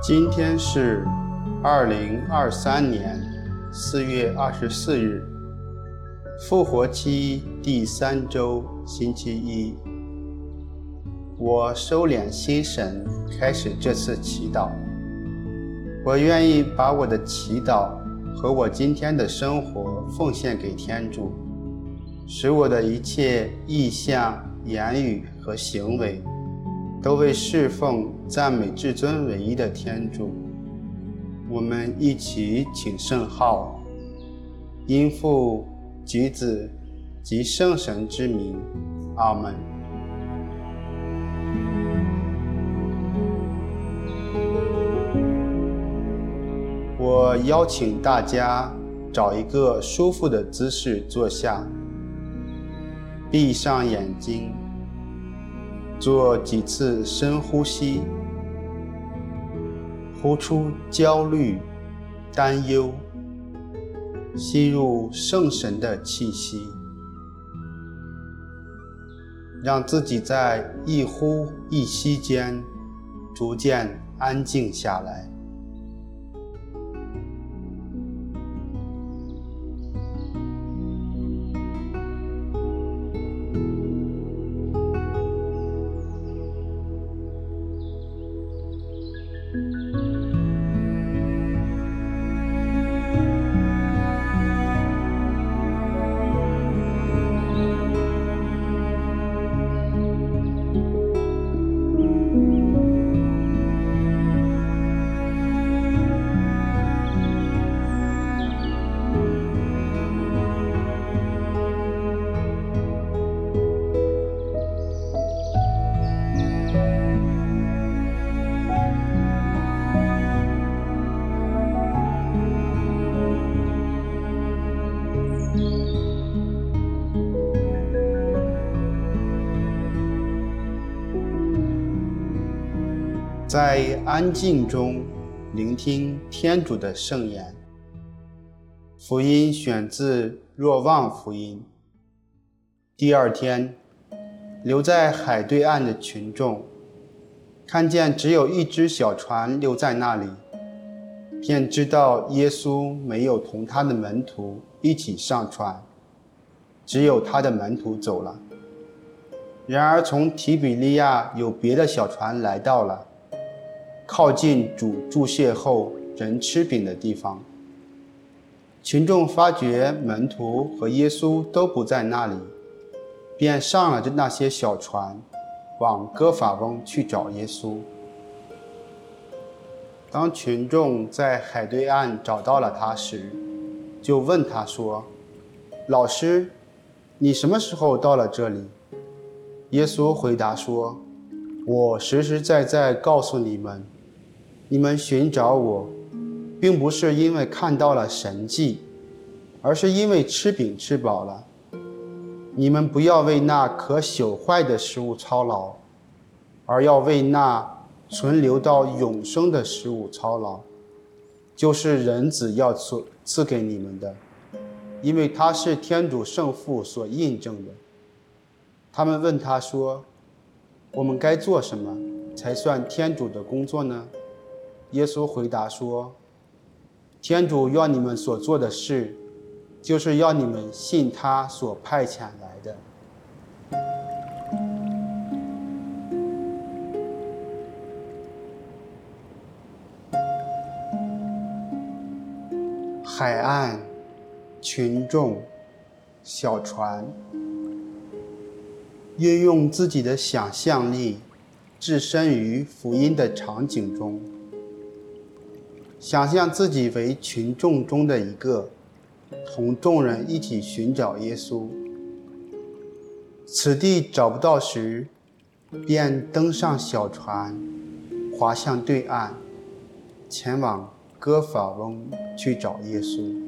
今天是二零二三年四月二十四日，复活期第三周星期一。我收敛心神，开始这次祈祷。我愿意把我的祈祷和我今天的生活奉献给天主，使我的一切意向、言语和行为。都为侍奉、赞美至尊唯一的天主。我们一起请圣号，因父及子及圣神之名，阿门。我邀请大家找一个舒服的姿势坐下，闭上眼睛。做几次深呼吸，呼出焦虑、担忧，吸入圣神的气息，让自己在一呼一吸间逐渐安静下来。在安静中聆听天主的圣言。福音选自若望福音。第二天，留在海对岸的群众看见只有一只小船留在那里，便知道耶稣没有同他的门徒一起上船，只有他的门徒走了。然而，从提比利亚有别的小船来到了。靠近主祝谢后人吃饼的地方，群众发觉门徒和耶稣都不在那里，便上了那些小船，往哥法翁去找耶稣。当群众在海对岸找到了他时，就问他说：“老师，你什么时候到了这里？”耶稣回答说：“我实实在在告诉你们。”你们寻找我，并不是因为看到了神迹，而是因为吃饼吃饱了。你们不要为那可朽坏的食物操劳，而要为那存留到永生的食物操劳，就是人子要赐赐给你们的，因为他是天主圣父所印证的。他们问他说：“我们该做什么才算天主的工作呢？”耶稣回答说：“天主要你们所做的事，就是要你们信他所派遣来的。”海岸、群众、小船，运用自己的想象力，置身于福音的场景中。想象自己为群众中的一个，同众人一起寻找耶稣。此地找不到时，便登上小船，划向对岸，前往哥法翁去找耶稣。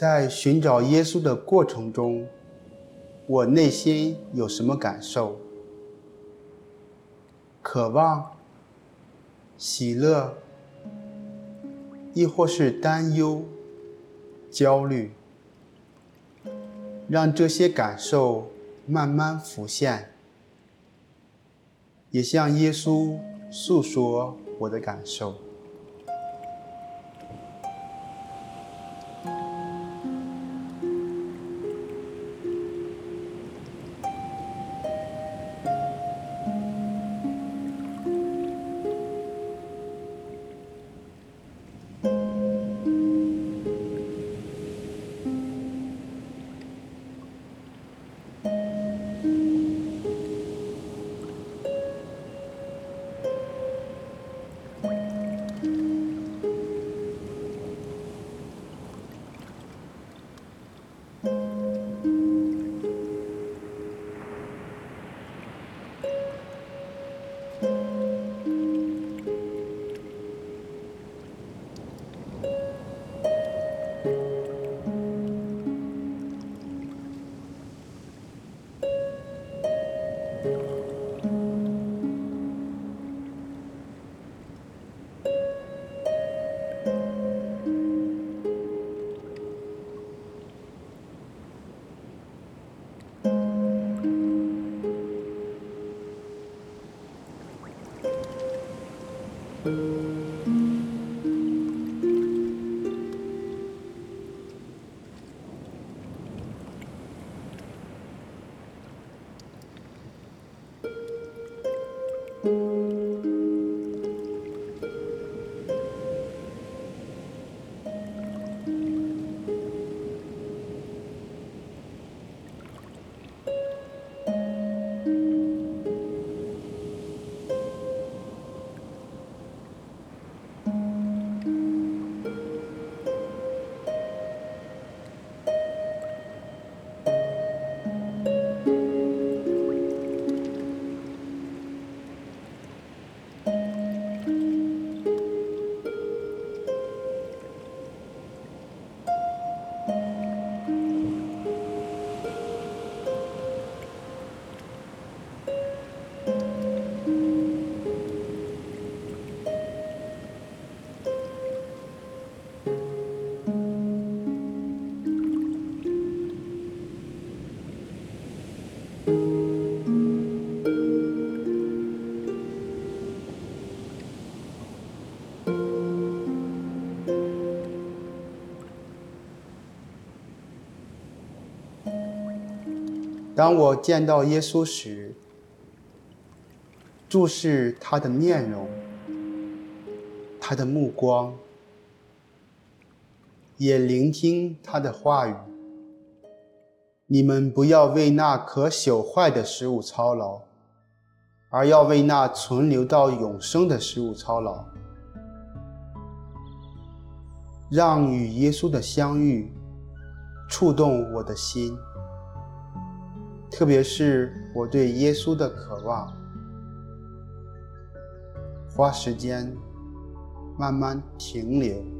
在寻找耶稣的过程中，我内心有什么感受？渴望、喜乐，亦或是担忧、焦虑？让这些感受慢慢浮现，也向耶稣诉说我的感受。当我见到耶稣时，注视他的面容，他的目光，也聆听他的话语。你们不要为那可朽坏的食物操劳，而要为那存留到永生的食物操劳。让与耶稣的相遇触动我的心。特别是我对耶稣的渴望，花时间慢慢停留。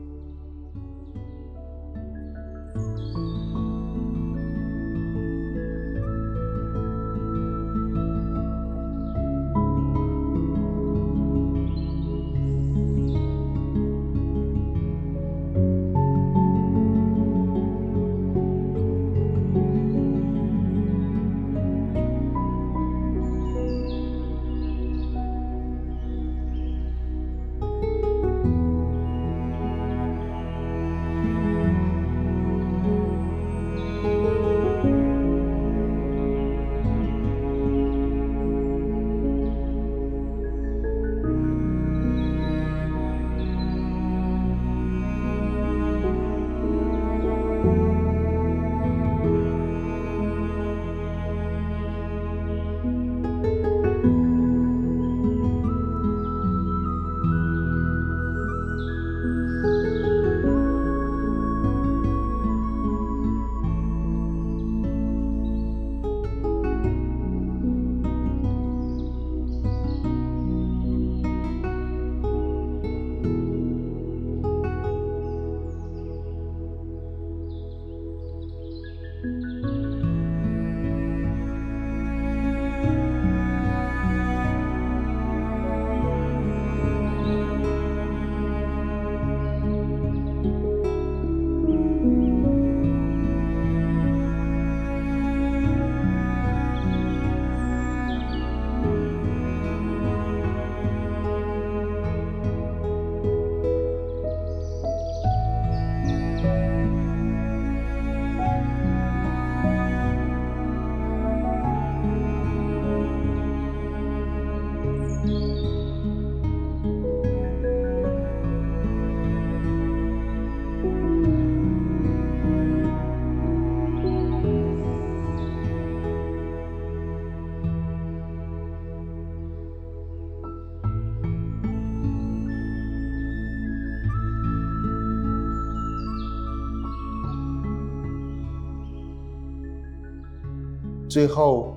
最后，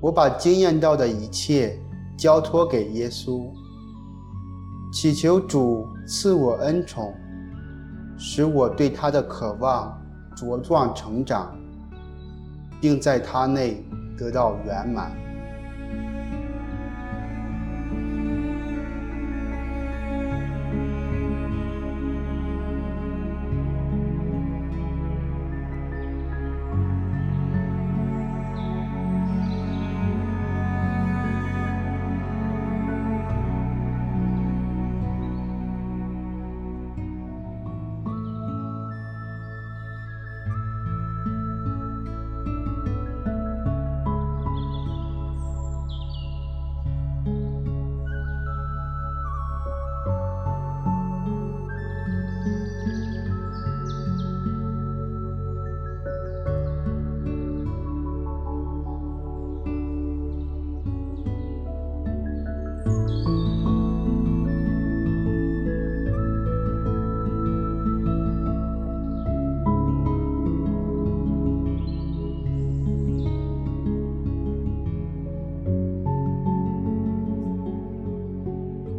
我把经验到的一切交托给耶稣，祈求主赐我恩宠，使我对他的渴望茁壮成长，并在他内得到圆满。